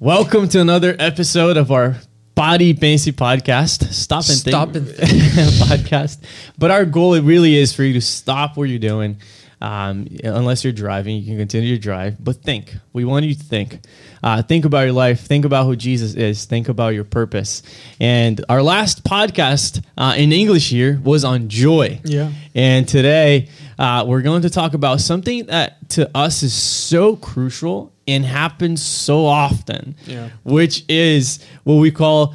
Welcome to another episode of our Body Fancy podcast. Stop and Stop think and podcast. But our goal it really is for you to stop what you're doing. Um, unless you're driving, you can continue to drive. But think. We want you to think. Uh, think about your life. Think about who Jesus is. Think about your purpose. And our last podcast uh, in English here was on joy. Yeah. And today uh, we're going to talk about something that to us is so crucial and happens so often, Yeah. which is what we call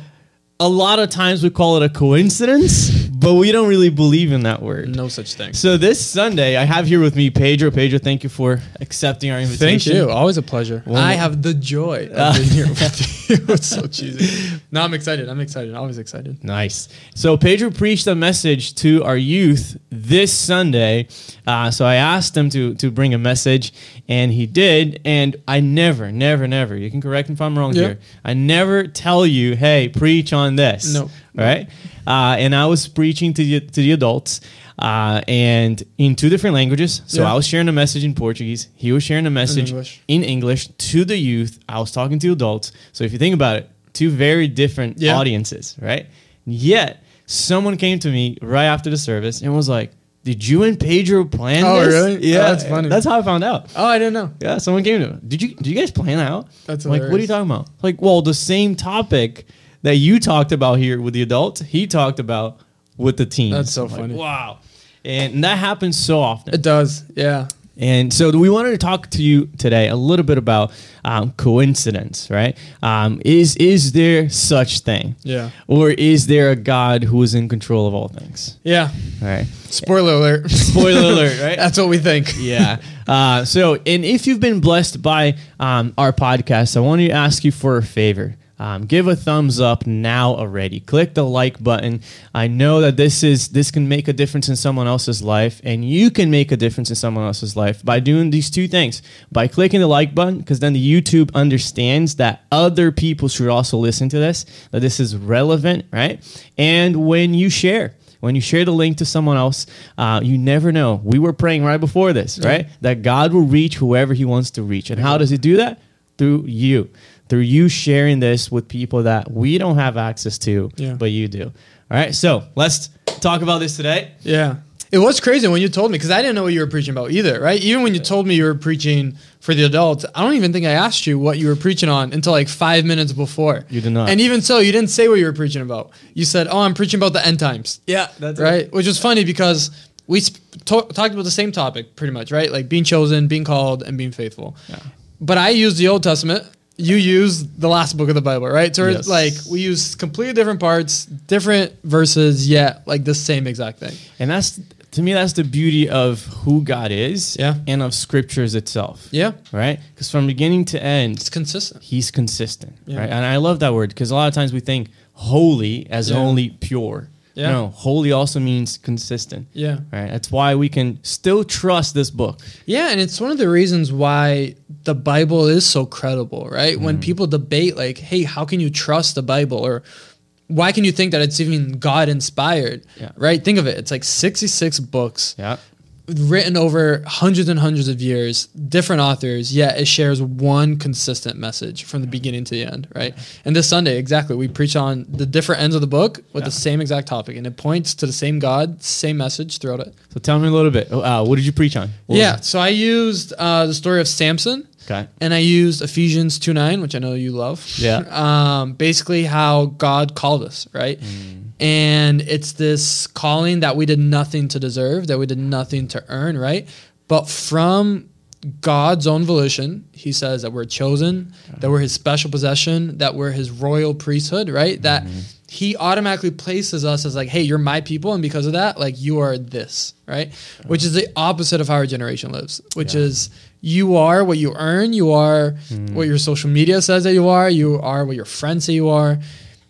a lot of times we call it a coincidence, but we don't really believe in that word. No such thing. So this Sunday, I have here with me Pedro. Pedro, thank you for accepting our invitation. Thank you. Always a pleasure. Well, I have the joy of being here with you. It's so cheesy. No, I'm excited. I'm excited. Always excited. Nice. So Pedro preached a message to our youth this Sunday. Uh, so I asked him to to bring a message, and he did. And I never, never, never. You can correct me if I'm wrong Yeah. here. I never tell you, hey, preach on this. No. Right. Uh, and I was preaching to the to the adults. Uh, and in two different languages. So Yeah. I was sharing a message in Portuguese. He was sharing a message English. in English to the youth. I was talking to adults. So if you think about it, two very different Yeah. audiences, right? Yet someone came to me right after the service and was like, "Did you and Pedro plan Oh, this?" really? Yeah, Oh, that's funny. That's how I found out. Oh, I didn't know. Yeah, someone came to me. Did you? Did you guys plan that out? That's like, what are you talking about? Like, well, the same topic that you talked about here with the adults, he talked about with the teens. That's so I'm like, funny. wow, and that happens so often. It does. Yeah. And so we wanted to talk to you today a little bit about um, coincidence, right? Um, is is there such thing, Yeah. or is there a God who is in control of all things? Yeah. All right. Spoiler alert. Spoiler alert, right? That's what we think. yeah. Uh, so, and if you've been blessed by um, our podcast, I want to ask you for a favor. Um, give a thumbs up now already. Click the like button. I know that this is this can make a difference in someone else's life, and you can make a difference in someone else's life by doing these two things. By clicking the like button, because then the YouTube understands that other people should also listen to this, that this is relevant, right? And when you share, when you share the link to someone else, uh, you never know. We were praying right before this, right? That God will reach whoever He wants to reach. And how does He do that? Through you, through you sharing this with people that we don't have access to, Yeah. but you do. All right, so let's talk about this today. Yeah. It was crazy when you told me because I didn't know what you were preaching about either, right? Even when you told me you were preaching for the adults, I don't even think I asked you what you were preaching on until like five minutes before. You did not. And even so, you didn't say what you were preaching about. You said, "Oh, I'm preaching about the end times." Yeah, that's right? Which is funny because we sp- to- talked about the same topic pretty much, right? Like being chosen, being called, and being faithful. Yeah. But I use the Old Testament. You use the last book of the Bible, right? So Yes. it's like we use completely different parts, different verses, yet like the same exact thing. And that's to me, that's the beauty of who God is, Yeah. and of Scriptures itself, Yeah, right? Because from beginning to end, it's consistent. he's consistent Yeah. right and i love that word because a lot of times we think holy as Yeah. only pure Yeah. no holy also means consistent Yeah. right that's why we can still trust this book Yeah, and it's one of the reasons why the Bible is so credible, right? When mm-hmm. people debate like, "Hey, how can you trust the Bible?" or why can you think that it's even God inspired? Yeah. Right? Think of it. It's like 66 books yeah written over hundreds and hundreds of years, different authors, yet it shares one consistent message from the beginning to the end, right? And this Sunday, exactly, we preach on the different ends of the book with Yeah. the same exact topic, and it points to the same God, same message throughout it. so tell me a little bit uh, what did you preach on What yeah, so I used uh, the story of Samson, okay and I used Ephesians 2 9, which I know you love. Yeah. Um, basically, how God called us, right? And it's this calling that we did nothing to deserve, that we did nothing to earn, right? But from God's own volition, he says that we're chosen, that we're his special possession, that we're his royal priesthood, right? That he automatically places us as like, hey, you're my people, and because of that, like you are this, right? Which is the opposite of how our generation lives, which Yeah. is you are what you earn, you are what your social media says that you are, you are what your friends say you are.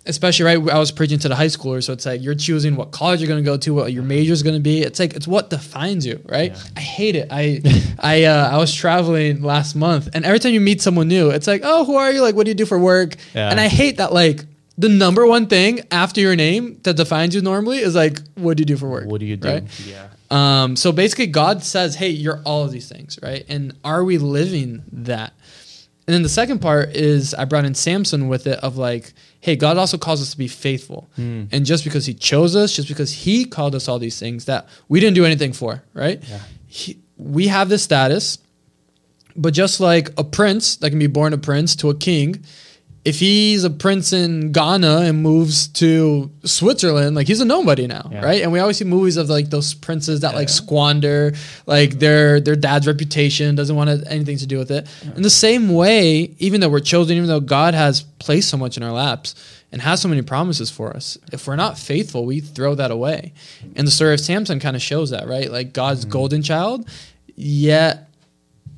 Especially right, I was preaching to the high schoolers, so it's like you're choosing what college you're going to go to, what your major is going to be. It's like it's what defines you, right? Yeah. I hate it. I, I, uh, I was traveling last month, and every time you meet someone new, it's like, oh, who are you? Like, what do you do for work? Yeah. And I hate that. Like, the number one thing after your name that defines you normally is like, what do you do for work? what do you do Right? yeah Um, so basically, God says, "Hey, you're all of these things, right?" And are we living that? And then the second part is I brought in Samson with it of like, hey, God also calls us to be faithful. Hmm. And just because he chose us, just because he called us all these things that we didn't do anything for, right? Yeah. He, we have this status, but just like a prince that can be born a prince to a king, if he's a prince in Ghana and moves to Switzerland, like he's a nobody now, Yeah. right? And we always see movies of like those princes that like Yeah. squander like their their dad's reputation, doesn't want to, anything to do with it. In the same way, even though we're chosen, even though God has placed so much in our laps and has so many promises for us, if we're not faithful, we throw that away. And the story of Samson kind of shows that, right? Like God's Mm-hmm. golden child, yet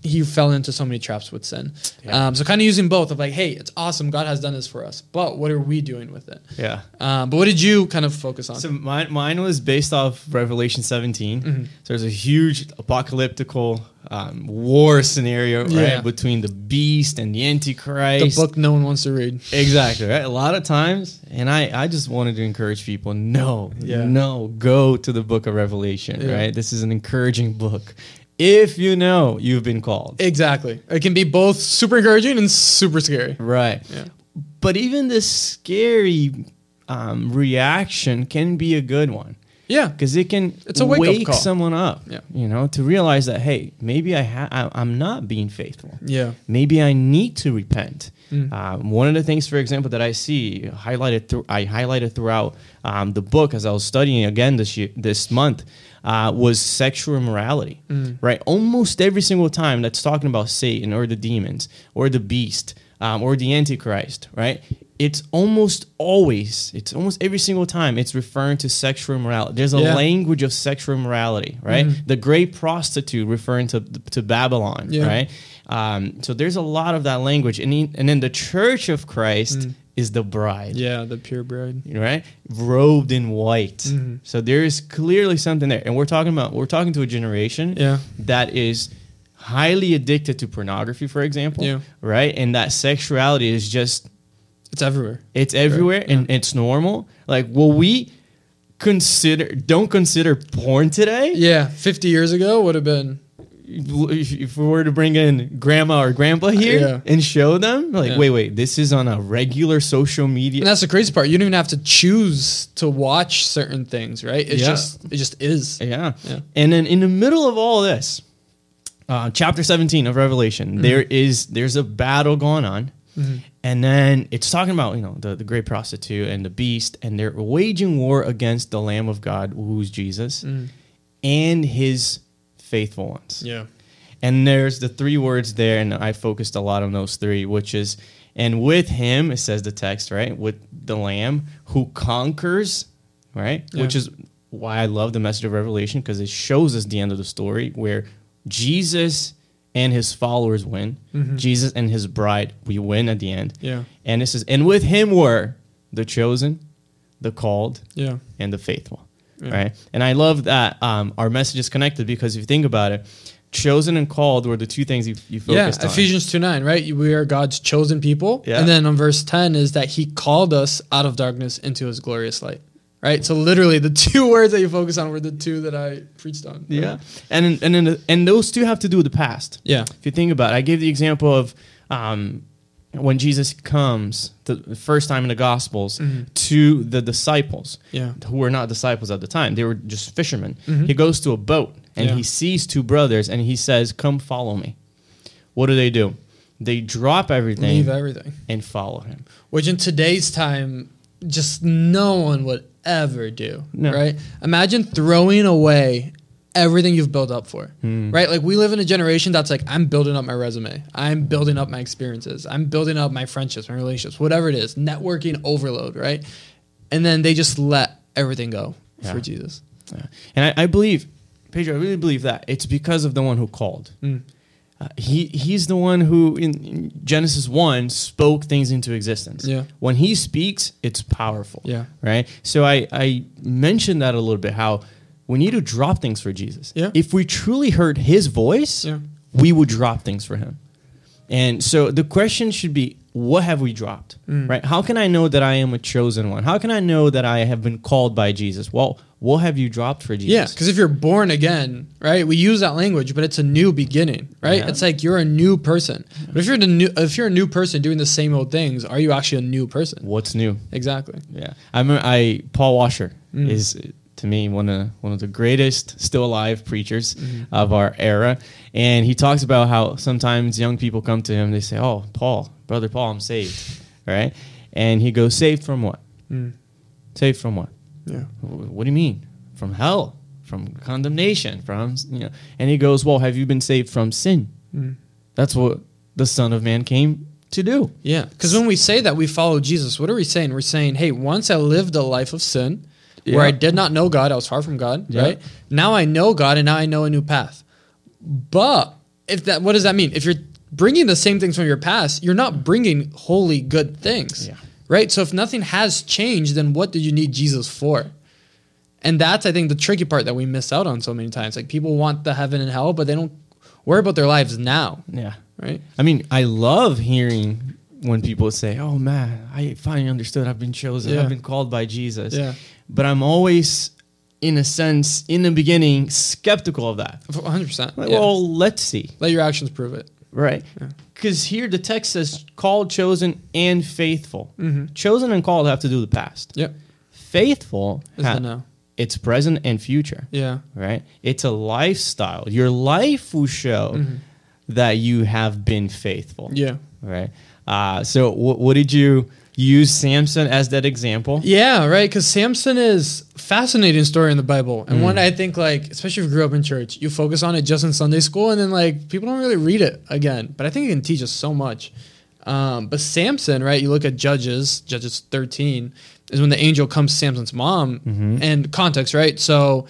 he fell into so many traps with sin. Yeah. Um, so kind of using both of like, hey, it's awesome, God has done this for us, but what are we doing with it? Yeah. Um, but what did you kind of focus on? So mine, mine was based off Revelation 17. Mm-hmm. So there's a huge apocalyptical um, war scenario, right, Yeah. between the beast and the antichrist. the book no one wants to read. Exactly, right? A lot of times, and I, I just wanted to encourage people, no, Yeah. no, go to the book of Revelation, Yeah. right? This is an encouraging book. If you know you've been called. Exactly. It can be both super encouraging and super scary. Right. Yeah. But even this scary um, reaction can be a good one. Yeah. because it can It's a wake-up wake call. someone up. Yeah. you know, to realize that hey, maybe I ha- I, I'm not being faithful. Yeah. Maybe I need to repent. Mm. Um, one of the things, for example, that I see highlighted through I highlighted throughout um, the book as I was studying again this year, this month uh, was sexual immorality. Mm. Right, almost every single time that's talking about Satan or the demons or the beast um, or the Antichrist. Right, it's almost always, it's almost every single time it's referring to sexual immorality. There's a Yeah. language of sexual immorality. Right, Mhm. the great prostitute referring to to Babylon. Yeah. Right. Um, so there's a lot of that language, and he, and then the Church of Christ Mm. Is the bride, Yeah. The pure bride. right? Robed in white. Mhm. So there is clearly something there, and we're talking about we're talking to a generation Yeah. that is highly addicted to pornography, for example, Yeah. right? And that sexuality is just It's everywhere. it's everywhere and it's normal. Like, will we consider don't consider porn today? Yeah. 50 years ago would have been. If, if we were to bring in grandma or grandpa here Yeah. and show them, like, Yeah. wait, wait, this is on a regular social media. And that's the crazy part. You don't even have to choose to watch certain things, right? It's Yeah. just it just is. yeah. Yeah. And then in the middle of all this, uh, chapter 17 of Revelation, Mm-hmm. there is there's a battle going on. Mhm. And then it's talking about, you know, the, the great prostitute and the beast, and they're waging war against the Lamb of God, who's Jesus, Mm. and his faithful ones. Yeah. And there's the three words there, and I focused a lot on those three, which is, and with him, it says the text, right? With the Lamb who conquers, right? Yeah. Which is why I love the message of Revelation because it shows us the end of the story where Jesus and his followers win. Mhm. Jesus and his bride, we win at the end. Yeah. And it says, and with him were the chosen, the called, Yeah. and the faithful. Yeah. Right. And I love that um, our message is connected because if you think about it, chosen and called were the two things you, you Yeah, on. Ephesians 2 9, right? We are God's chosen people. Yeah. And then on verse 10 is that he called us out of darkness into his glorious light, right? So literally the two words that you focus on were the two that I preached on. Yeah. And and and those two have to do with the past. Yeah. If you think about it, I gave the example of um, when Jesus comes the first time in the Gospels Mhm. to the disciples Yeah. who were not disciples at the time. They were just fishermen. Mhm. He goes to a boat and Yeah. he sees two brothers and he says, Come follow me. What do they do? They drop everything Leave everything. and follow him. Which in today's time, just no one would ever do. No. Right? Imagine throwing away everything you've built up for. Hmm. Right? Like we live in a generation that's like, I'm building up my resume. I'm building up my experiences. I'm building up my friendships, my relationships, whatever it is. Networking overload, right? And then they just let everything go Yeah. for Jesus. Yeah. And I, I believe, Pedro, I really believe that it's because of the one who called. Mm. Uh, he he's the one who in, in Genesis one spoke things into existence. Yeah. When he speaks, it's powerful. Yeah. Right. So I I mentioned that a little bit how we need to drop things for Jesus. Yeah. If we truly heard His voice, Yeah. we would drop things for Him. And so the question should be: what have we dropped? Mm. Right? How can I know that I am a chosen one? How can I know that I have been called by Jesus? Well, what have you dropped for Jesus? Yeah, because if you're born again, right? We use that language, but it's a new beginning, right? Yeah. It's like you're a new person. But if you're a new, if you're a new person doing the same old things, are you actually a new person? What's new? Exactly. Yeah, I remember. I Paul Washer Mm. is to me one of one of the greatest still alive preachers Mm-hmm. of our era, and he talks about how sometimes young people come to him. They say, "Oh, Paul, brother Paul, I'm saved," right? And he goes, "Saved from what? Mm. Saved from what? Yeah. What do you mean? From hell? From condemnation? From you know?" And he goes, "Well, have you been saved from sin? Mm. That's what the Son of Man came to do." Yeah, because when we say that we follow Jesus, what are we saying? We're saying, hey, once I lived a life of sin where I did not know God, I was far from God, Yeah. right? Now I know God and now I know a new path. But if that, what does that mean? If you're bringing the same things from your past, you're not bringing holy good things, Yeah. right? So if nothing has changed, then what do you need Jesus for? And that's, I think, the tricky part that we miss out on so many times. Like people want the heaven and hell, but they don't worry about their lives now, Yeah. right? I mean, I love hearing when people say, "Oh man, I finally understood. I've been chosen. Yeah. I've been called by Jesus." Yeah. But I'm always, in a sense, in the beginning, skeptical of that. 100%. Like, yeah. well, let's see, Let your actions prove it. right? Yeah. Because here the text says, "Called, chosen, and faithful." Mhm. Chosen and called have to do the past. Yep. Faithful, Is ha- the now. it's present and future. Yeah. right? It's a lifestyle. Your life will show Mhm. that you have been faithful, Yeah. right? Uh, so, wh- what did you use Samson as that example? Yeah, right. Because Samson is fascinating story in the Bible, and Mm. one I think like, especially if you grew up in church, you focus on it just in Sunday school, and then like people don't really read it again. But I think it can teach us so much. Um, but Samson, right? You look at Judges, Judges thirteen, is when the angel comes to Samson's mom, Mhm. and context, right? So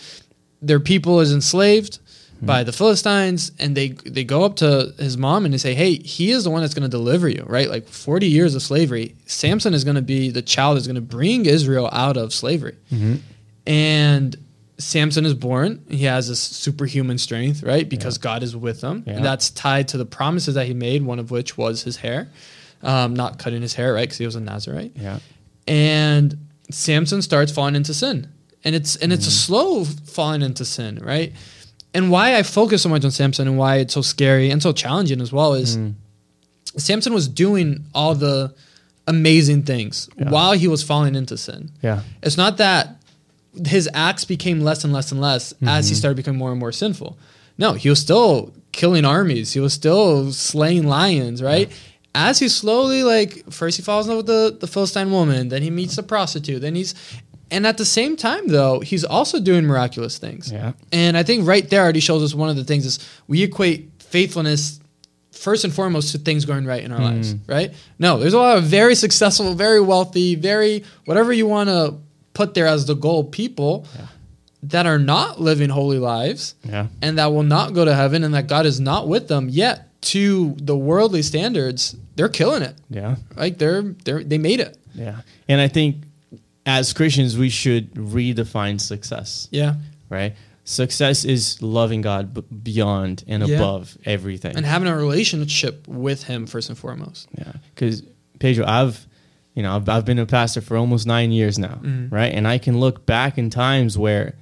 their people is enslaved by the Philistines, and they they go up to his mom and they say, "Hey, he is the one that's going to deliver you, right? Like forty years of slavery. Samson is going to be the child that's going to bring Israel out of slavery." Mhm. And Samson is born. He has this superhuman strength, right? Because God is with him. Yeah. And that's tied to the promises that he made, one of which was his hair, um, not cutting his hair, right? Because he was a Nazarite Yeah, and Samson starts falling into sin. And it's and it's a slow falling into sin, right? And why I focus so much on Samson and why it's so scary and so challenging as well is Mm. Samson was doing all the amazing things Yeah. while he was falling into sin. yeah, It's not that his acts became less and less and less as Mm-hmm. he started becoming more and more sinful. No, he was still killing armies. He was still slaying lions, right? As he slowly like first he falls in love with the, the Philistine woman, then he meets the prostitute, then he's and at the same time though, he's also doing miraculous things. yeah, And I think right there already shows us one of the things is we equate faithfulness first and foremost to things going right in our lives, mm. right? No, there's a lot of very successful, very wealthy, very whatever you want to put there as the goal people Yeah. that are not living holy lives yeah, and that will not go to heaven and that God is not with them yet to the worldly standards, they're killing it. yeah, Like they're they're they made it. yeah. And I think as Christians, we should redefine success, Yeah. right? Success is loving God b- beyond and Yeah. above everything. And having a relationship with him first and foremost. Yeah, because Pedro, I've, you know, I've, I've been a pastor for almost nine years now, Mhm. right? And I can look back in times where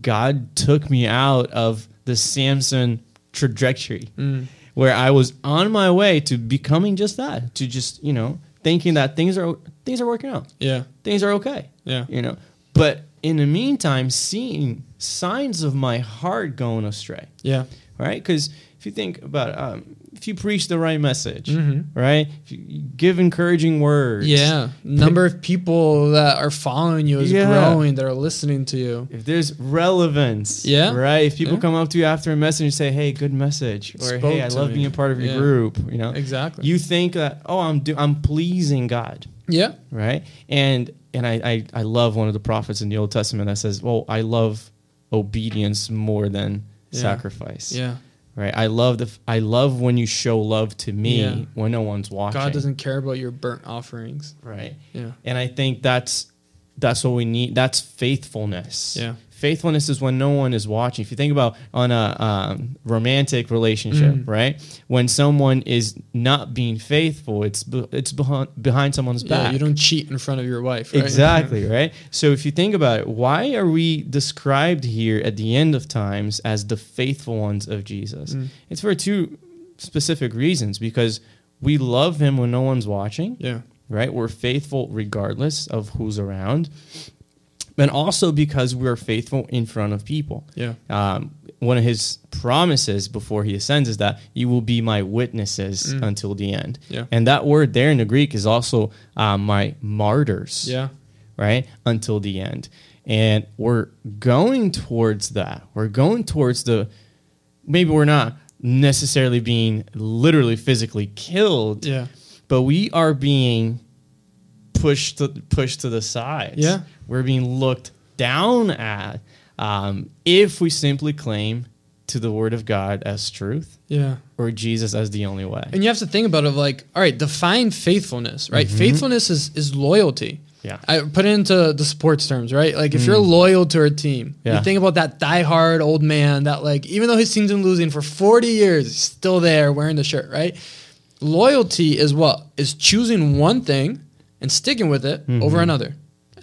God took me out of the Samson trajectory, Mm. where I was on my way to becoming just that, to just you know thinking that things are things are working out, Yeah. things are okay, Yeah. you know. But in the meantime, seeing signs of my heart going astray, Yeah. right? Because if you think about um, if you preach the right message, Mhm. right? If you give encouraging words, Yeah, number of people that are following you is Yeah. growing that are listening to you. If there's relevance, Yeah. right? If people Yeah. come up to you after a message and say, "Hey, good message," or Spoke "Hey, I love me. being a part of your Yeah. group," you know, Exactly. you think that, "Oh, I'm do- I'm pleasing God," yeah, right? And and I, I I love one of the prophets in the Old Testament that says, "Well, I love obedience more than Yeah. sacrifice." yeah. Right? I love the i love when you show love to me Yeah. when no one's watching. God doesn't care about your burnt offerings. right? Yeah, And I think that's that's what we need. That's faithfulness. Yeah. Faithfulness is when no one is watching. If you think about on a um, romantic relationship, Mm. right? When someone is not being faithful, it's be- it's behind behind someone's Yeah, back. you don't cheat in front of your wife. Right? Exactly, right? So if you think about it, why are we described here at the end of times as the faithful ones of Jesus? Mm. It's for two specific reasons because we love him when no one's watching, yeah. right? We're faithful regardless of who's around. And also because we're faithful in front of people. Yeah. Um, one of his promises before he ascends is that you will be my witnesses Mm. until the end. Yeah. And that word there in the Greek is also uh, my martyrs Yeah. right? Until the end. And we're going towards that. We're going towards the maybe we're not necessarily being literally physically killed, Yeah. but we are being pushed to pushed to the side. Yeah. We're being looked down at um, if we simply claim to the word of God as truth Yeah. or Jesus as the only way. And you have to think about it like, all right, define faithfulness, right? Mm-hmm. Faithfulness is is loyalty. Yeah. I put it into the sports terms, right? Like if you're mm. loyal to a team, Yeah. you think about that diehard old man that like even though his team's been losing for 40 years, he's still there wearing the shirt, right? Loyalty is what? Is choosing one thing and sticking with it mm-hmm. over another.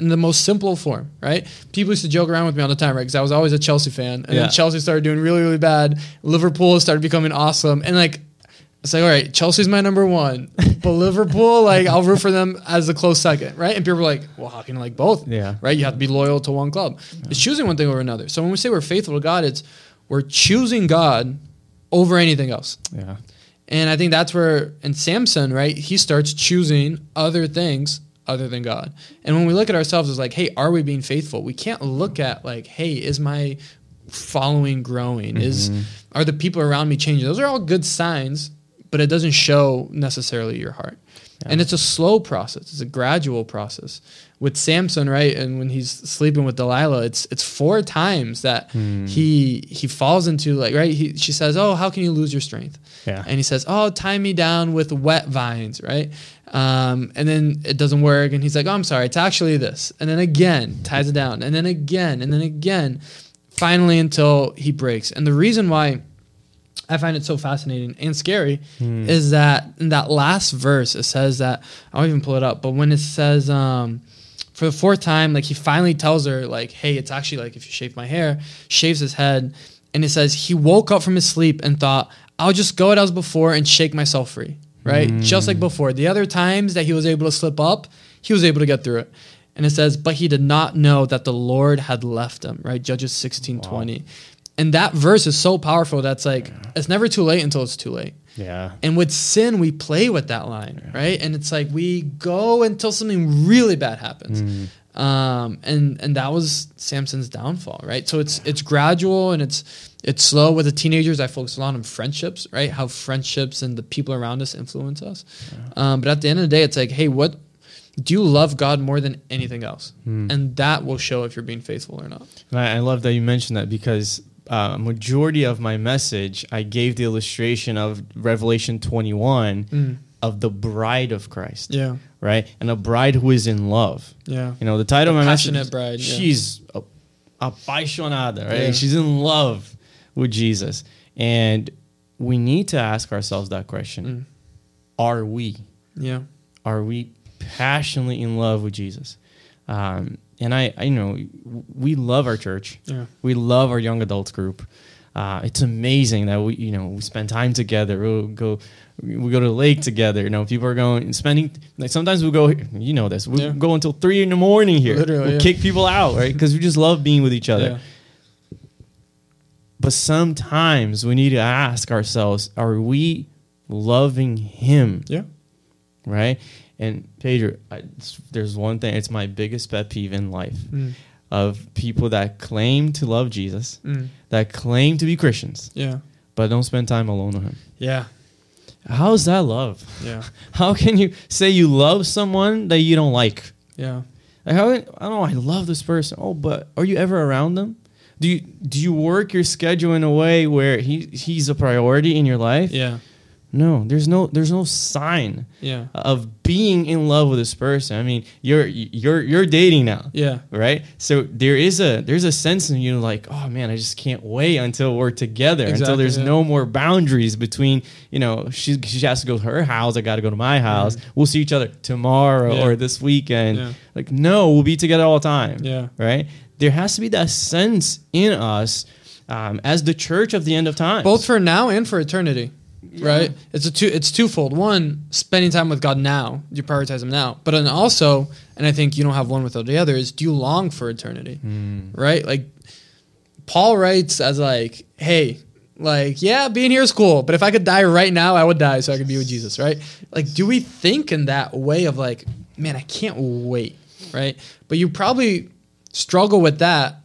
In the most simple form, right? People used to joke around with me all the time, right? Because I was always a Chelsea fan, and Yeah. then Chelsea started doing really, really bad. Liverpool started becoming awesome, and like it's like, all right, Chelsea's my number one, but Liverpool, like, I'll root for them as a close second, right? And people are like, well, how can you like both? Yeah. Right? You have to be loyal to one club. It's choosing one thing over another. So when we say we're faithful to God, it's we're choosing God over anything else. Yeah. And I think that's where, in Samson, right, he starts choosing other things other than God. And when we look at ourselves as like, hey, are we being faithful? We can't look at like, hey, is my following growing? Is mm-hmm. are the people around me changing? Those are all good signs, but it doesn't show necessarily your heart. And it's a slow process. It's a gradual process. With Samson, right, and when he's sleeping with Delilah, it's it's four times that he he falls into like right. He, she says, "Oh, how can you lose your strength?" Yeah. And he says, "Oh, tie me down with wet vines," right? Um, and then it doesn't work, and he's like, "Oh, I'm sorry, it's actually this." And then again, ties it down, and then again, and then again, finally until he breaks. And the reason why I find it so fascinating and scary is that in that last verse it says that I'll even pull it up, but when it says um, for the fourth time, like he finally tells her, like, "Hey, it's actually like if you shave my hair," shaves his head, and it says he woke up from his sleep and thought, "I'll just go as before and shake myself free." Right, just like before. The other times that he was able to slip up, he was able to get through it. And it says, but he did not know that the Lord had left him, right? Judges 16 20. And that verse is so powerful that's like, it's never too late until it's too late. Yeah. And with sin, we play with that line, right? And it's like we go until something really bad happens. Um, and and that was Samson's downfall, right? So it's it's gradual and it's it's slow. With the teenagers, I focus a lot on friendships, right? How friendships and the people around us influence us. Um, but at the end of the day, it's like, hey, what do you love God more than anything else? And that will show if you're being faithful or not. And I, I love that you mentioned that because uh, majority of my message, I gave the illustration of Revelation 21 of the bride of Christ, Yeah, right? And a bride who is in love. yeah, You know, the title A of my passionate message, bride, yeah. she's a, apaixonada, right? Yeah. She's in love with Jesus. And we need to ask ourselves that question. Mm. Are we? yeah, are we passionately in love with Jesus? Um, and I, I you know we love our church. yeah, We love our young adults group. Uh, it's amazing that we, you know, we spend time together. We'll go, we go to the lake together. You know, people are going spending. Like sometimes we go, you know, this. We Yeah. go until three in the morning here. Literally, we'll yeah. kick people out, right? Because we just love being with each other. yeah. But sometimes we need to ask ourselves: Are we loving Him? yeah. right? And Pedro, I, there's one thing. It's my biggest pet peeve in life Mm. of people that claim to love Jesus, Mm. that claim to be Christians, Yeah. but don't spend time alone with Him. Yeah. How's that love? Yeah. How can you say you love someone that you don't like? Yeah. Like how, I don't know. I love this person. Oh, but are you ever around them? Do you do you work your schedule in a way where he he's a priority in your life? Yeah. No, there's no there's no sign Yeah. of being in love with this person. I mean, you're you're you're dating now. Yeah. Right? So there is a there's a sense in you like, oh man, I just can't wait until we're together. until there's yeah. no more boundaries between, you know, she she has to go to her house, I gotta go to my house. We'll see each other tomorrow Mm-hmm. Yeah. or this weekend. Like, no, we'll be together all the time. Yeah. Right? There has to be that sense in us um, as the church of the end of time. Both for now and for eternity. Right? It's a two it's twofold. One, spending time with God now. You prioritize him now. But then also, and I think you don't have one without the other, is do you long for eternity? Hmm. Right? Like Paul writes as like, hey, like, yeah, being here is cool, but if I could die right now, I would die so I could be with Jesus, right? Like, do we think in that way of like, man, I can't wait, right? But you probably struggle with that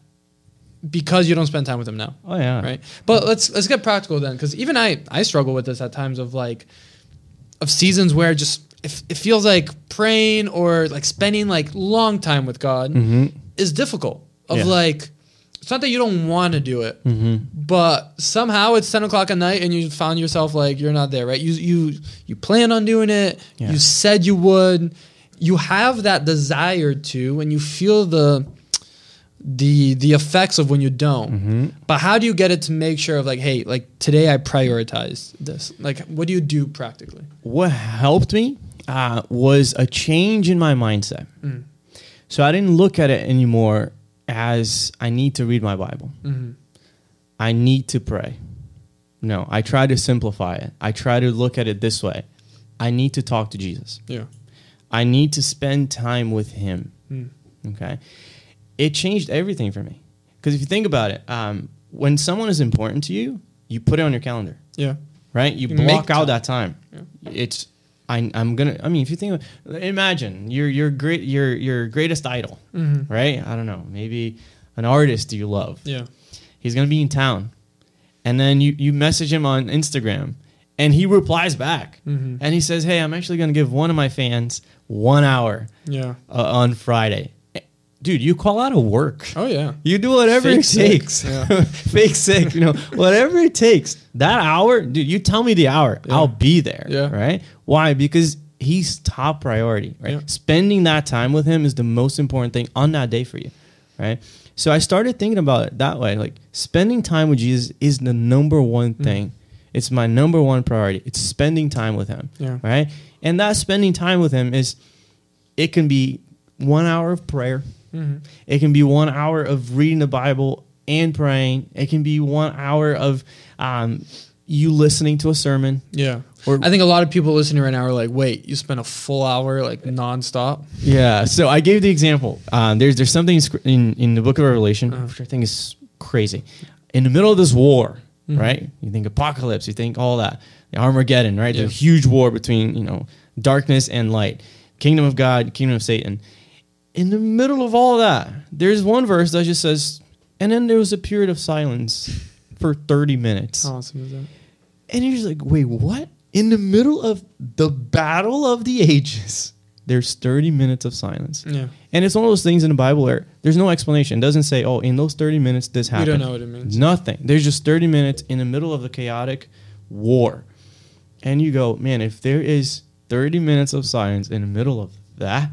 because you don't spend time with them now Oh yeah. right but let's let's get practical then because even i i struggle with this at times of like of seasons where just if it feels like praying or like spending like long time with god is difficult of Mm-hmm. Yeah. like it's not that you don't want to do it but somehow it's 10 o'clock at night and you found yourself like you're not there right you you you plan on doing it Yeah. you said you would you have that desire to and you feel the the the effects of when you don't Mm-hmm. but how do you get it to make sure of like hey like today i prioritize this like what do you do practically what helped me uh, was a change in my mindset. Mm. So I didn't look at it anymore as I need to read my Bible. Mm-hmm. I need to pray. No, I try to simplify it. I try to look at it this way I need to talk to Jesus. yeah I need to spend time with Him. Mm. Okay. It changed everything for me. Because if you think about it, um, when someone is important to you, you put it on your calendar yeah right? You You block time. out that time. Yeah. It's I, I'm gonna. I mean, if you think, of, imagine your your great your your greatest idol, Mhm. right? I don't know, maybe an artist you love. yeah He's gonna be in town, and then you you message him on Instagram, and he replies back, Mhm. and he says, "Hey, I'm actually gonna give one of my fans one hour yeah uh, on Friday." Dude, you call out of work. oh yeah You do whatever Fake it sick, takes. yeah. Fake sick, you know, whatever it takes. That hour, dude, you tell me the hour, Yeah. I'll be there. Yeah. Right? Why? Because he's top priority, right? Yeah. Spending that time with him is the most important thing on that day for you. Right? So I started thinking about it that way. Like spending time with Jesus is the number one Mm. thing. It's my number one priority. It's spending time with him. Yeah. Right? And that spending time with him is it can be one hour of prayer. Mhm. It can be one hour of reading the Bible and praying. It can be one hour of um, you listening to a sermon. yeah Or- i think a lot of people listening right now are like wait you spent a full hour like nonstop Yeah. So I gave the example. Um, there's there's something in in, the Book of Revelation, Uh-huh. which I think is crazy. In the middle of this war, Mhm. right? You think apocalypse, you think all that, the Armageddon, right? Yeah. The huge war between you know darkness and light, kingdom of God, kingdom of Satan. In the middle of all that, there's one verse that just says, and then there was a period of silence for 30 minutes. how awesome is that And you're just like, wait, what? In the middle of the battle of the ages, there's 30 minutes of silence. yeah And it's one of those things in the Bible where there's no explanation. It doesn't say, oh, in those 30 minutes, this we happened. don't know what it means Nothing. There's just 30 minutes in the middle of the chaotic war. And you go, man, if there is 30 minutes of silence in the middle of that,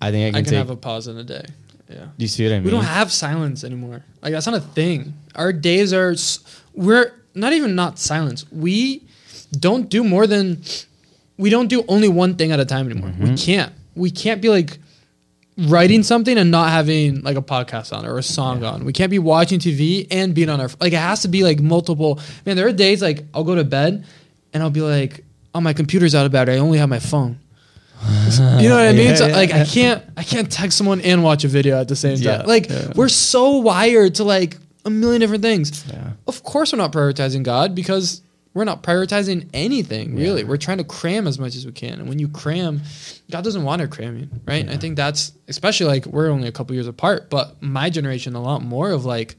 I think I can, i can take. have a pause in a day yeah do you see what I mean? We don't have silence anymore. Like that's not a thing. Our days are we're not even not silence. We don't do more than we don't do only one thing at a time anymore. We mm-hmm. can't. We can't be like writing something and not having like a podcast on or a song on. We can't be watching TV and being on our like it has to be like multiple. Man, there are days like I'll go to bed and I'll be like, "Oh, my computer's out of battery. I only have my phone." You know what I mean? So, like I can't I can't text someone and watch a video at the same time. Yeah, like yeah. we're so wired to like a million different things. Yeah. Of course we're not prioritizing God because we're not prioritizing anything really. We're trying to cram as much as we can. And when you cram, God doesn't want to cram cramming, right? I think that's especially like we're only a couple years apart, but my generation a lot more of like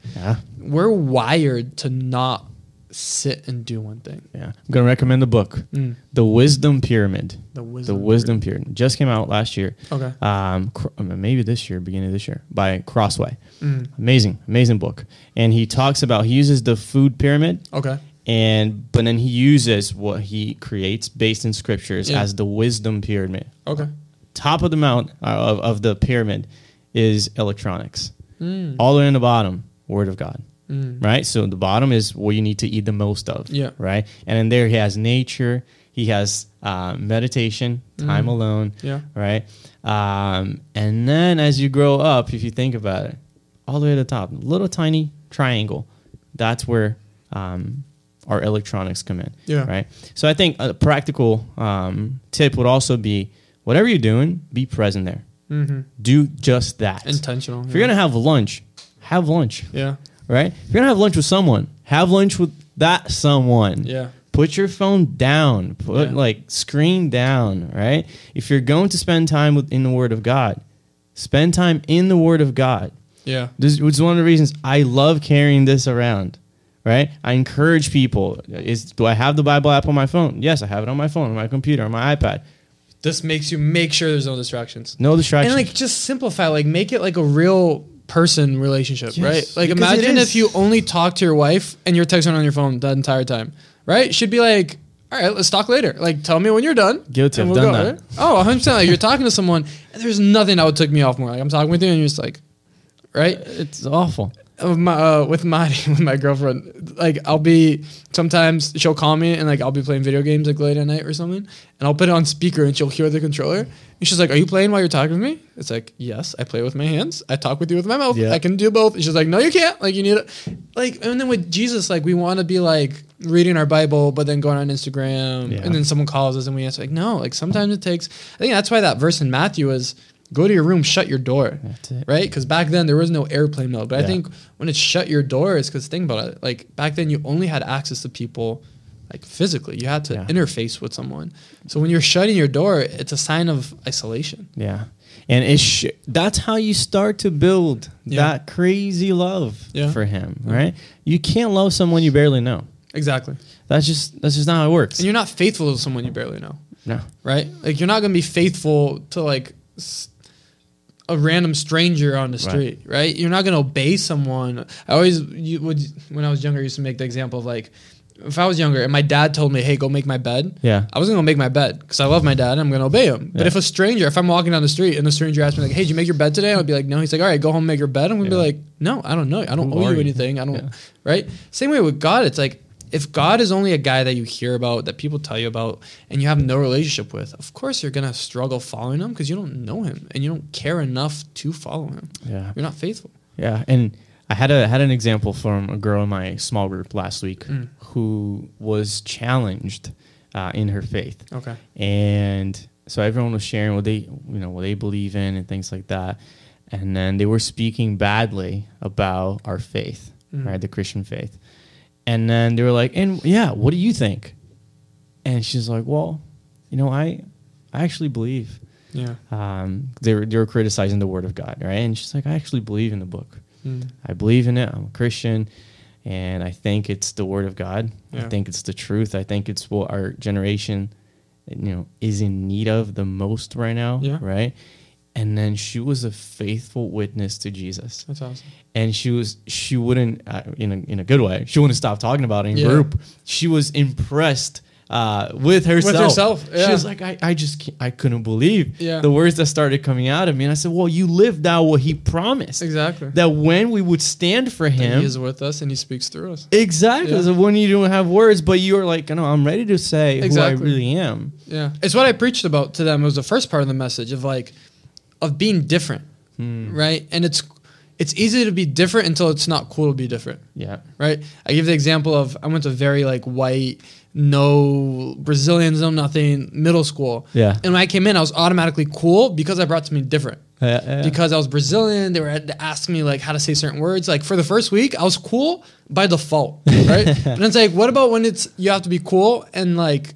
we're wired to not sit and do one thing. Yeah. I'm going to recommend the book, Mm. The Wisdom Pyramid. The The wisdom. Wisdom Pyramid. Just came out last year. Okay. Um, cr- maybe this year, beginning of this year, by Crossway. Mm. Amazing, amazing book. And he talks about, he uses the food pyramid Okay. and but then he uses what he creates based in scriptures Yeah. as the wisdom pyramid. Okay. Top of the mount uh, of, of the pyramid is electronics. Mm. All the way in the bottom, Word of God. Mm. Right? So the bottom is what you need to eat the most of. Yeah. Right? And then there he has nature, he has uh, meditation, time Mm. alone, Yeah. right? Um, and then as you grow up, if you think about it, all the way to the top, little tiny triangle, that's where um, our electronics come in. Yeah. Right. So I think a practical um, tip would also be whatever you're doing, be present there. Mm-hmm. Do just that. Intentional. if you're gonna have lunch, have lunch. Yeah. Right. If you're gonna have lunch with someone, have lunch with that someone. Yeah. Put your phone down. Put Yeah. like screen down, right? If you're going to spend time with, in the Word of God, spend time in the Word of God. Yeah. This is one of the reasons I love carrying this around. Right? I encourage people. Is do I have the Bible app on my phone? Yes, I have it on my phone, on my computer, on my iPad. This makes you make sure there's no distractions. No distractions. And like just simplify, like make it like a real person relationship, Yes, right? Like imagine if you only talk to your wife and you're texting on your phone the entire time, right? Should be like, all right, let's talk later. Like tell me when you're done. Guilty, and I've done that. right? Oh, 100 percent. Like you're talking to someone and there's nothing that would take me off more. Like I'm talking with you and you're just like, right? it's awful. With my uh, with my with my girlfriend, like I'll be sometimes she'll call me and like I'll be playing video games like late at night or something, and I'll put it on speaker and she'll hear the controller and she's like, "Are you playing while you're talking to me?" It's like, "Yes, I play with my hands. I talk with you with my mouth. Yeah. I can do both." And she's like, "No, you can't. Like you need it." Like and then with Jesus, like we want to be like reading our Bible, but then going on Instagram, Yeah. and then someone calls us and we answer like, "No." Like sometimes it takes. I think that's why that verse in Matthew is. Go to your room, shut your door That's it. right? Because back then there was no airplane mode. But I think when it's shut your door, it's because think about it. Like back then, you only had access to people, like physically. You had to Yeah. interface with someone. So when you're shutting your door, it's a sign of isolation. Yeah. And it sh- that's how you start to build Yeah. that crazy love Yeah. for him, right? You can't love someone you barely know. Exactly. That's just that's just not how it works. And you're not faithful to someone you barely know, no. right? Like you're not gonna be faithful to like. s- a random stranger on the street, right? You're not gonna obey someone. I always you would when I was younger, I used to make the example of like, if I was younger and my dad told me, "Hey, go make my bed," Yeah. I wasn't gonna make my bed because I love my dad and I'm gonna obey him. But if a stranger, if I'm walking down the street and the stranger asks me like, "Hey, did you make your bed today?" I would be like, "No." He's like, "All right, go home, and make your bed." I'm gonna be like, "No, I don't know. I don't Who owe you you? anything. I don't." Yeah. Right? Same way with God. It's like if God is only a guy that you hear about, that people tell you about, and you have no relationship with, of course you're gonna struggle following him because you don't know him and you don't care enough to follow him. Yeah. You're not faithful. Yeah, and I had a had an example from a girl in my small group last week Mm. who was challenged uh, in her faith, Okay. and so everyone was sharing what they you know what they believe in and things like that, and then they were speaking badly about our faith, Mm. right, the Christian faith, and then they were like, and yeah, what do you think? And she's like, well, you know, I I actually believe Yeah. um, they were they were criticizing the Word of God, right? And she's like, I actually believe in the book. Mm. I believe in it. I'm a Christian, and I think it's the Word of God. I think it's the truth. I think it's what our generation, you know, is in need of the most right now, Yeah. right? And then she was a faithful witness to Jesus, That's awesome. and she was she wouldn't uh, in a in a good way. She wouldn't stop talking about it in Yeah. group. She was impressed. Uh, with herself, With herself, she was like, I, I just can't, I couldn't believe Yeah. the words that started coming out of me, and I said, Well, you lived out what he promised Exactly. that when we would stand for And him, he is with us and he speaks through us. exactly. Yeah. So when you don't have words, but you are like, no, I'm ready to say who I really am. Yeah. It's what I preached about to them. It was the first part of the message of like of being different. Hmm. Right? And it's it's easy to be different until it's not cool to be different. Yeah, Right? I give the example of I went to very like white, no Brazilians, no nothing, middle school. yeah, And when I came in, I was automatically cool because I brought something different. yeah. Because I was Brazilian, they were asking me like how to say certain words. Like for the first week, I was cool by default, right? and it's like, what about when it's you have to be cool and like,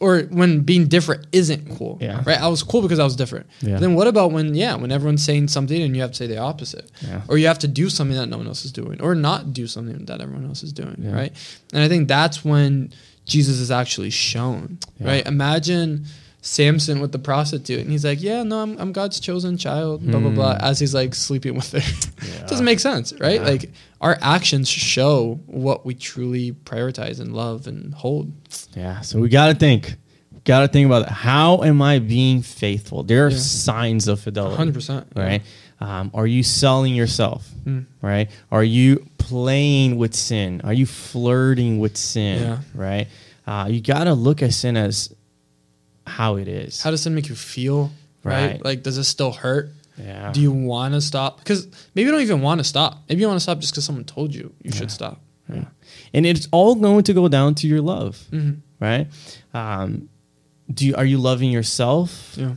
or when being different isn't cool, Yeah. right? I was cool because I was different. Yeah. Then what about when yeah, when everyone's saying something and you have to say the opposite, Yeah. or you have to do something that no one else is doing, or not do something that everyone else is doing, Yeah. right? And I think that's when Jesus is actually shown, right? Imagine Samson with the prostitute, and he's like, "Yeah, no, I'm, I'm God's chosen child." Blah blah blah. As he's like sleeping with her, Yeah. doesn't make sense, right? Yeah. Like our actions show what we truly prioritize and love and hold. Yeah, so we got to think. Got to think about it. how am I being faithful? There are Yeah. signs of fidelity. Hundred percent, Right? Um, are you selling yourself? Mm. Right? Are you playing with sin? Are you flirting with sin? Yeah. Right? Uh, you got to look at sin as how it is. How does it make you feel? Right? Right. Like, does it still hurt? yeah. Do you want to stop? Because maybe you don't even want to stop. Maybe you want to stop just because someone told you you should stop. Yeah. And it's all going to go down to your love, hmm right? Um, do you, are you loving yourself Yeah.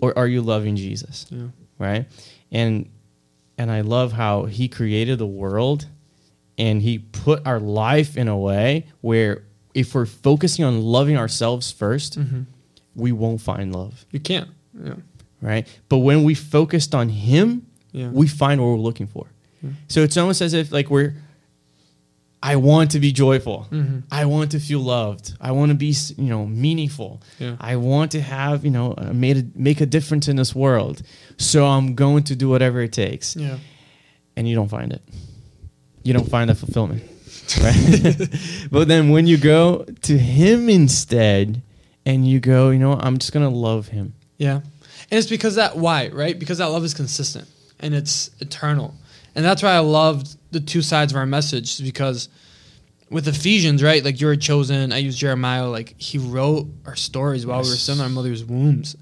or are you loving Jesus? Yeah. right? And and I love how he created the world and he put our life in a way where if we're focusing on loving ourselves 1st hmm we won't find love, You can't. Yeah. right? But when we focused on him, Yeah. we find what we're looking for. Yeah. So it's almost as if like we're I want to be joyful. Mhm. I want to feel loved. I want to be, you know, meaningful. Yeah. I want to have, you know, uh, made a, make a difference in this world. So I'm going to do whatever it takes. Yeah. And you don't find it. You don't find that fulfillment. Right? but then when you go to him instead and you go, you know, I'm just going to love him. Yeah. And it's because that why, right? Because that love is consistent and it's eternal. And that's why I loved the two sides of our message because with Ephesians, right? Like you were chosen. I use Jeremiah, like he wrote our stories while we were still in our mother's wombs.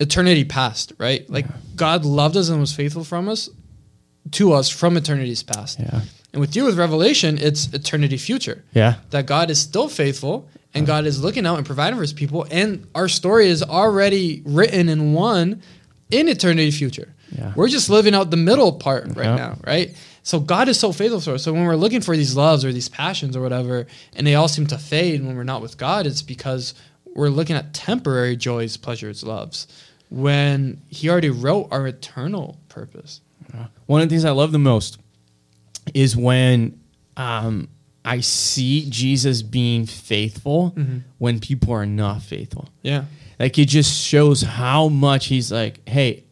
Eternity past, right? Like God loved us and was faithful from us to us from eternity's past. Yeah. And with you with Revelation, it's eternity future. Yeah. that God is still faithful and God is looking out and providing for his people. And our story is already written and won in eternity future. Yeah. We're just living out the middle part right Yeah. now, right? So God is so faithful to us. So when we're looking for these loves or these passions or whatever, and they all seem to fade when we're not with God, it's because we're looking at temporary joys, pleasures, loves, when He already wrote our eternal purpose. One of the things I love the most is when um, I see Jesus being faithful Mhm. when people are not faithful. Yeah. Like it just shows how much he's like, hey,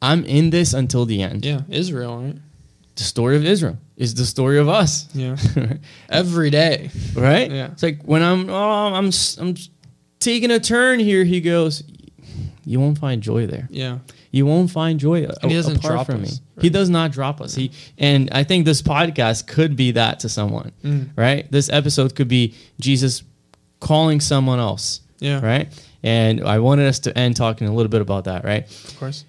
I'm in this until the end. Yeah. Israel, right? The story of Israel is the story of us, Yeah. Every day. right? Yeah. It's like when I'm, oh, I'm, I'm taking a turn here. He goes, you won't find joy there. Yeah. You won't find joy And he doesn't apart drop from us, me. right? He does not drop us. He and I think this podcast could be that to someone, Mm. right? This episode could be Jesus calling someone else, Yeah. right? And I wanted us to end talking a little bit about that, right? Of course.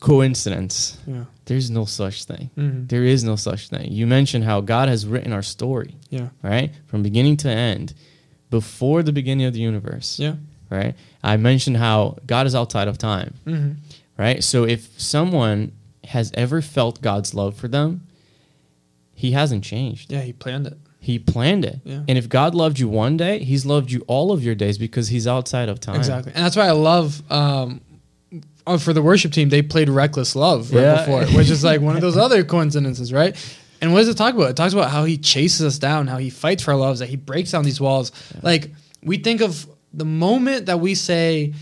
Coincidence. Yeah. There's no such thing. Mhm. There is no such thing. You mentioned how God has written our story, Yeah. right? From beginning to end, before the beginning of the universe, Yeah. Right? I mentioned how God is outside of time. Mm-hmm. right? So if someone has ever felt God's love for them, he hasn't changed. Yeah. He planned it. He planned it. Yeah. And if God loved you one day, he's loved you all of your days because he's outside of time. Exactly. And that's why I love um, oh, for the worship team, they played Reckless Love right Yeah. before, which is like one of those other coincidences, right? And what does it talk about? It talks about how he chases us down, how he fights for our loves, that he breaks down these walls. Like we think of the moment that we say,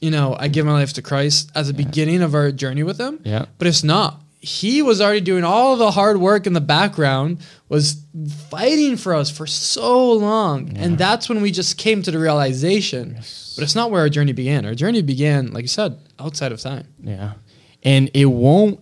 you know, I give my life to Christ as the beginning of our journey with him. Yeah. But it's not. He was already doing all the hard work in the background, was fighting for us for so long. And that's when we just came to the realization. But it's not where our journey began. Our journey began, like you said, outside of time. Yeah. And it won't,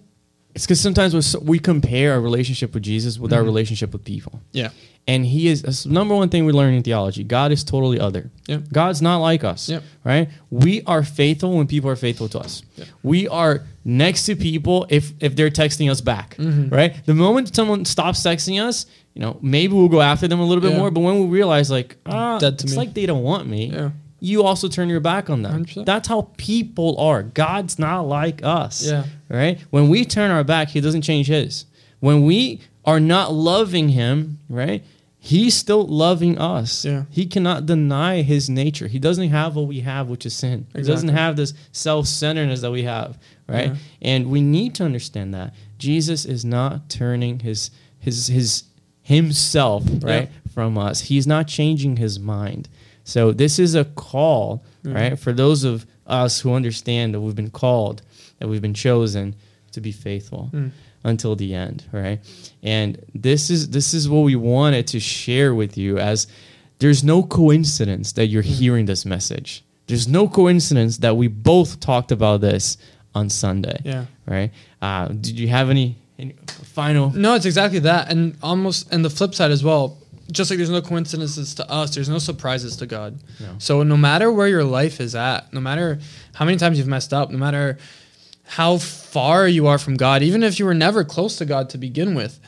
it's because sometimes we compare our relationship with Jesus with our Mm-hmm. relationship with people. Yeah. And he is, that's the number one thing we learn in theology God is totally other. Yeah. God's not like us. Yep. Right? We are faithful when people are faithful to us. Yep. We are next to people if if they're texting us back. Mm-hmm. Right? The moment someone stops texting us, you know, maybe we'll go after them a little bit Yeah. more. But when we realize like, ah, it's me. like they don't want me. Yeah. You also turn your back on them. 100%. That's how people are. God's not like us. Yeah. Right? When we turn our back, he doesn't change his. When we are not loving him, right? He's still loving us. Yeah. He cannot deny his nature. He doesn't have what we have, which is sin. He doesn't have this self-centeredness that we have, right? Yeah. And we need to understand that Jesus is not turning his his his himself, right, from us. He's not changing his mind. So this is a call, right? For those of us who understand that we've been called, that we've been chosen to be faithful mm. Until the end, right? And this is this is what we wanted to share with you as there's no coincidence that you're hearing this message. There's no coincidence that we both talked about this on Sunday. Yeah. Right? Uh, did you have any, any final No, it's exactly that, and almost and the flip side as well. Just like there's no coincidences to us, there's no surprises to God. No. So no matter where your life is at, no matter how many times you've messed up, no matter how far you are from God, even if you were never close to God to begin with,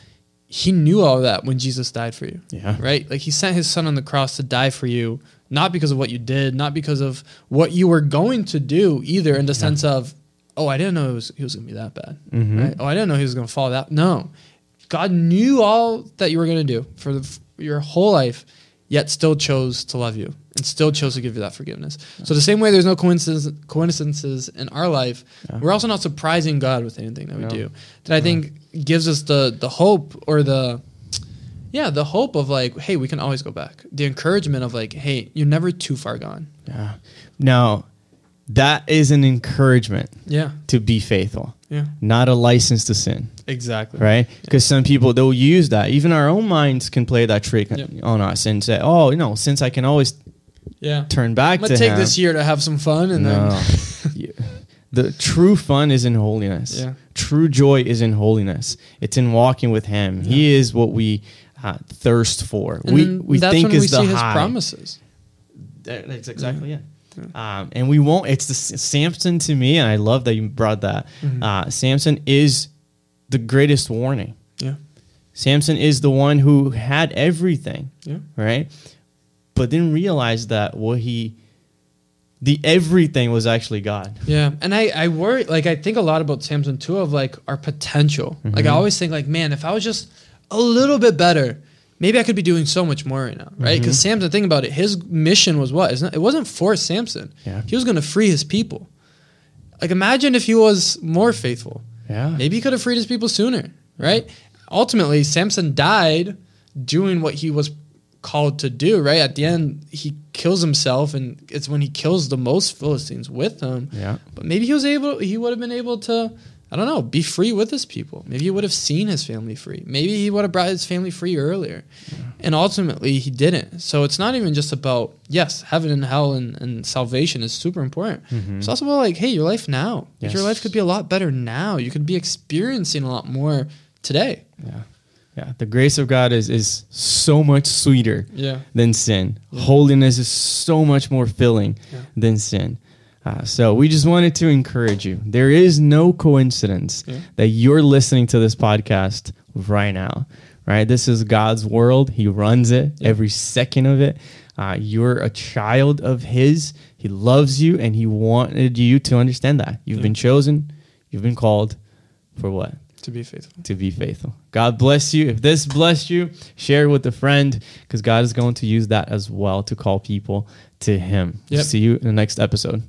He knew all that when Jesus died for you. Yeah. Right? Like He sent His Son on the cross to die for you, not because of what you did, not because of what you were going to do either, in the sense of, oh, I didn't know it was, He was going to be that bad. Mm-hmm. Right? Oh, I didn't know He was going to fall that. No. God knew all that you were going to do for the, your whole life, yet still chose to love you and still chose to give you that forgiveness. So the same way there's no coincidence, coincidences in our life, we're also not surprising God with anything that we No. do. That I think gives us the the hope or the yeah the hope of like, hey, we can always go back. The encouragement of like, hey, you're never too far gone. Yeah. Now, that is an encouragement Yeah, to be faithful, yeah, not a license to sin, exactly. right? Because some people they'll use that. Even our own minds can play that trick Yep. on us and say, "Oh, you know, since I can always Yeah, turn back I'm to take him." this year to have some fun and no. then the true fun is in holiness. Yeah. True joy is in holiness. It's in walking with Him. He is what we uh, thirst for. and we we think is we the see His high. promises. That's exactly it. Um, and we won't. It's the Samson to me, and I love that you brought that. Mm-hmm. Uh, Samson is the greatest warning. Yeah, Samson is the one who had everything, yeah, right? But didn't realize that what he, the everything was actually God. yeah. And I I worry like I think a lot about Samson too of like our potential. Like Mm-hmm. I always think like, man, if I was just a little bit better. Maybe I could be doing so much more right now, right? Mm-hmm. Because Samson, think about it. His mission was what? Not, it wasn't for Samson. Yeah. He was going to free his people. Like, imagine if he was more faithful. Yeah. Maybe he could have freed his people sooner, right? Ultimately, Samson died doing what he was called to do, right? At the end, he kills himself, and it's when he kills the most Philistines with him. Yeah. But maybe he was able, he would have been able to, I don't know, be free with his people. Maybe he would have seen his family free. Maybe he would have brought his family free earlier. And ultimately, he didn't. So it's not even just about, yes, heaven and hell and, and salvation is super important. Mm-hmm. It's also about, like, hey, your life now. Like, your life could be a lot better now. You could be experiencing a lot more today. Yeah. Yeah. The grace of God is is so much sweeter Yeah. than sin. Holiness is so much more filling Yeah. than sin. Uh, so we just wanted to encourage you. There is no coincidence Yeah. that you're listening to this podcast right now. Right? This is God's world. He runs it every second of it. Uh, you're a child of His. He loves you, and He wanted you to understand that you've been chosen. You've been called for what? To be faithful. to be faithful. God bless you. If this blessed you, share it with a friend because God is going to use that as well to call people to Him. Yep. See you in the next episode.